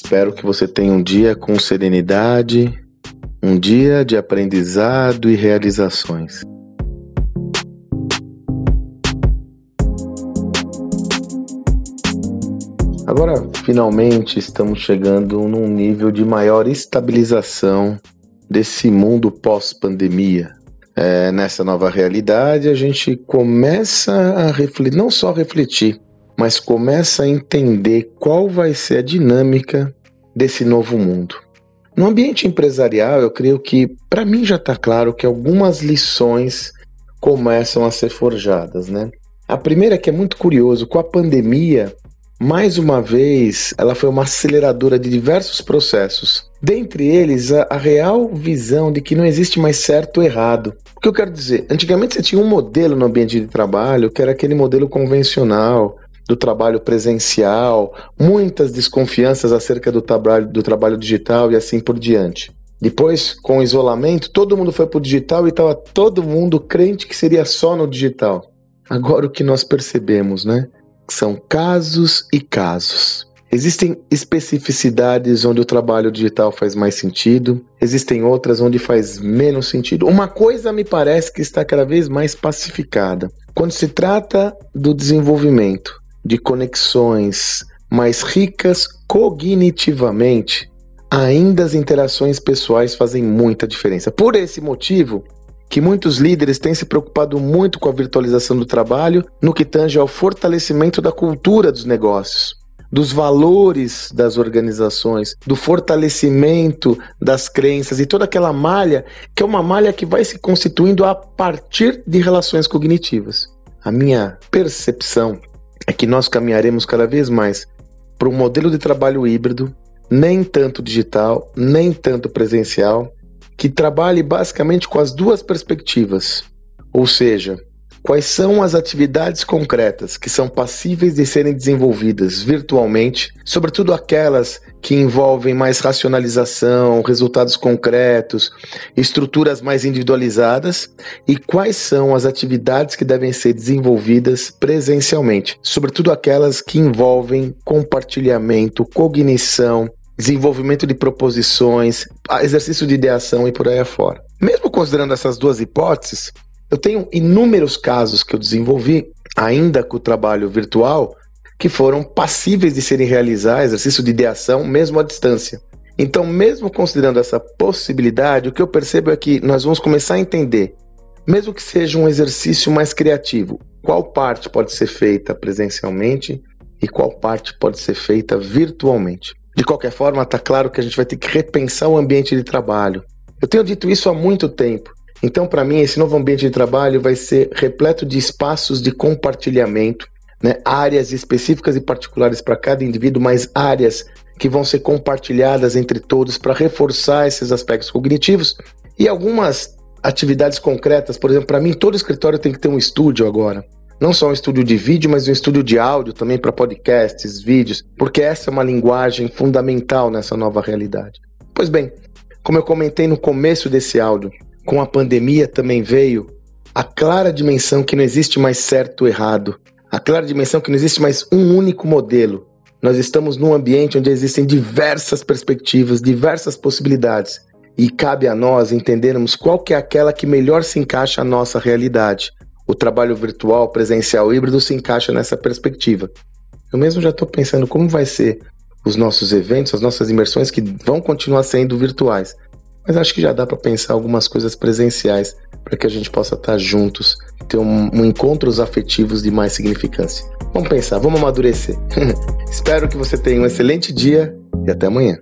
Espero que você tenha um dia com serenidade, um dia de aprendizado e realizações. Agora, finalmente, estamos chegando num nível de maior estabilização desse mundo pós-pandemia. É, nessa nova realidade, a gente começa a refletir, não só refletir, mas começa a entender qual vai ser a dinâmica desse novo mundo. No ambiente empresarial, eu creio que, para mim, já está claro que algumas lições começam a ser forjadas, né? A primeira é que é muito curioso, com a pandemia, mais uma vez, ela foi uma aceleradora de diversos processos. Dentre eles, a, a, real visão de que não existe mais certo ou errado. O que eu quero dizer? Antigamente você tinha um modelo no ambiente de trabalho que era aquele modelo convencional, do trabalho presencial, muitas desconfianças acerca do trabalho, do trabalho digital e assim por diante. Depois, com o isolamento, todo mundo foi para o digital e estava todo mundo crente que seria só no digital. Agora o que nós percebemos, né? São casos e casos. Existem especificidades onde o trabalho digital faz mais sentido, existem outras onde faz menos sentido. Uma coisa me parece que está cada vez mais pacificada. Quando se trata do desenvolvimento de conexões mais ricas cognitivamente, ainda as interações pessoais fazem muita diferença. Por esse motivo, que muitos líderes têm se preocupado muito com a virtualização do trabalho no que tange ao fortalecimento da cultura dos negócios, dos valores das organizações, do fortalecimento das crenças e toda aquela malha que é uma malha que vai se constituindo a partir de relações cognitivas. A minha percepção que nós caminharemos cada vez mais para um modelo de trabalho híbrido, nem tanto digital, nem tanto presencial, que trabalhe basicamente com as duas perspectivas, ou seja, quais são as atividades concretas que são passíveis de serem desenvolvidas virtualmente, sobretudo aquelas que envolvem mais racionalização, resultados concretos, estruturas mais individualizadas, e quais são as atividades que devem ser desenvolvidas presencialmente, sobretudo aquelas que envolvem compartilhamento, cognição, desenvolvimento de proposições, exercício de ideação e por aí afora. Mesmo considerando essas duas hipóteses, eu tenho inúmeros casos que eu desenvolvi, ainda com o trabalho virtual, que foram passíveis de serem realizados, exercício de ideação, mesmo à distância. Então, mesmo considerando essa possibilidade, o que eu percebo é que nós vamos começar a entender, mesmo que seja um exercício mais criativo, qual parte pode ser feita presencialmente e qual parte pode ser feita virtualmente. De qualquer forma, está claro que a gente vai ter que repensar o ambiente de trabalho. Eu tenho dito isso há muito tempo. Então, para mim, esse novo ambiente de trabalho vai ser repleto de espaços de compartilhamento, né? áreas específicas e particulares para cada indivíduo, mas áreas que vão ser compartilhadas entre todos para reforçar esses aspectos cognitivos e algumas atividades concretas. Por exemplo, para mim, todo escritório tem que ter um estúdio agora não só um estúdio de vídeo, mas um estúdio de áudio também para podcasts, vídeos, porque essa é uma linguagem fundamental nessa nova realidade. Pois bem, como eu comentei no começo desse áudio, com a pandemia também veio a clara dimensão que não existe mais certo ou errado, a clara dimensão que não existe mais um único modelo. Nós estamos num ambiente onde existem diversas perspectivas, diversas possibilidades, e cabe a nós entendermos qual que é aquela que melhor se encaixa à nossa realidade o trabalho virtual, presencial, híbrido se encaixa nessa perspectiva. Eu mesmo já estou pensando como vai ser os nossos eventos, as nossas imersões que vão continuar sendo virtuais. Mas acho que já dá para pensar algumas coisas presenciais para que a gente possa estar juntos, ter um, um encontros afetivos de mais significância. Vamos pensar, vamos amadurecer. Espero que você tenha um excelente dia e até amanhã.